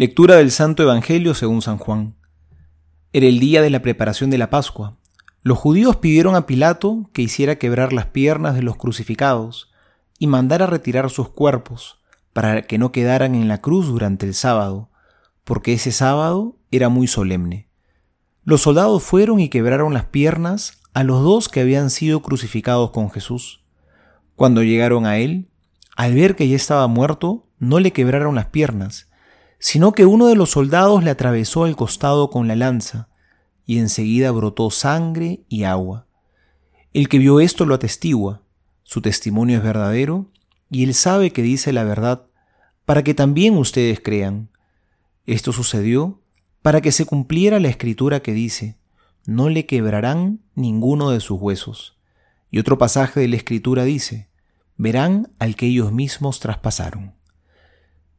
Lectura del Santo Evangelio según San Juan. Era el día de la preparación de la Pascua. Los judíos pidieron a Pilato que hiciera quebrar las piernas de los crucificados y mandara retirar sus cuerpos para que no quedaran en la cruz durante el sábado, porque ese sábado era muy solemne. Los soldados fueron y quebraron las piernas a los dos que habían sido crucificados con Jesús. Cuando llegaron a él, al ver que ya estaba muerto, no le quebraron las piernas, sino que uno de los soldados le atravesó el costado con la lanza, y enseguida brotó sangre y agua. El que vio esto lo atestigua, su testimonio es verdadero, y él sabe que dice la verdad, para que también ustedes crean. Esto sucedió para que se cumpliera la escritura que dice, no le quebrarán ninguno de sus huesos. Y otro pasaje de la escritura dice, verán al que ellos mismos traspasaron.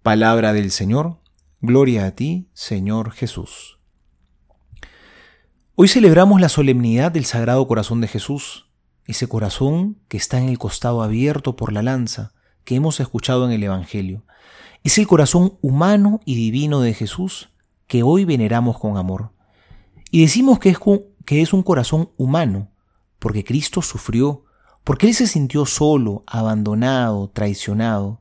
Palabra del Señor, Gloria a ti, Señor Jesús. Hoy celebramos la solemnidad del Sagrado Corazón de Jesús, ese corazón que está en el costado abierto por la lanza que hemos escuchado en el Evangelio. Es el corazón humano y divino de Jesús que hoy veneramos con amor. Y decimos que es, que es un corazón humano, porque Cristo sufrió, porque Él se sintió solo, abandonado, traicionado.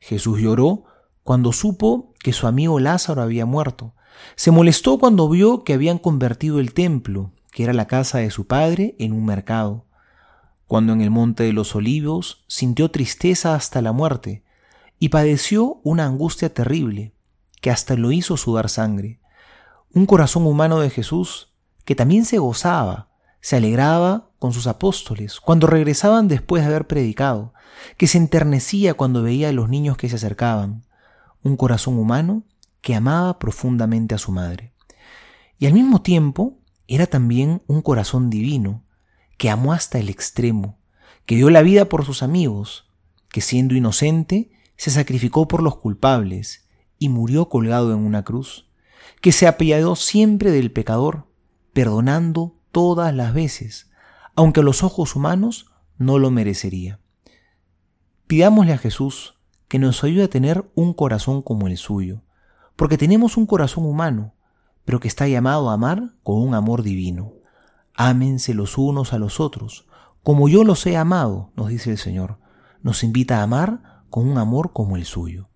Jesús lloró cuando supo que su amigo Lázaro había muerto. Se molestó cuando vio que habían convertido el templo, que era la casa de su padre, en un mercado. Cuando en el monte de los olivos sintió tristeza hasta la muerte y padeció una angustia terrible, que hasta lo hizo sudar sangre. Un corazón humano de Jesús que también se gozaba, se alegraba con sus apóstoles cuando regresaban después de haber predicado, que se enternecía cuando veía a los niños que se acercaban, un corazón humano que amaba profundamente a su madre. Y al mismo tiempo era también un corazón divino, que amó hasta el extremo, que dio la vida por sus amigos, que siendo inocente se sacrificó por los culpables y murió colgado en una cruz, que se apiadó siempre del pecador, perdonando todas las veces, aunque a los ojos humanos no lo merecería. Pidámosle a Jesús que nos ayude a tener un corazón como el suyo, porque tenemos un corazón humano, pero que está llamado a amar con un amor divino. Ámense los unos a los otros, como yo los he amado, nos dice el Señor. Nos invita a amar con un amor como el suyo.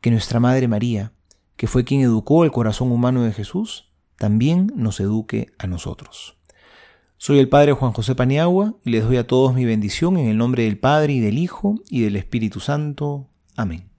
Que nuestra Madre María, que fue quien educó el corazón humano de Jesús, también nos eduque a nosotros. Soy el Padre Juan José Paniagua y les doy a todos mi bendición en el nombre del Padre y del Hijo y del Espíritu Santo. Amén.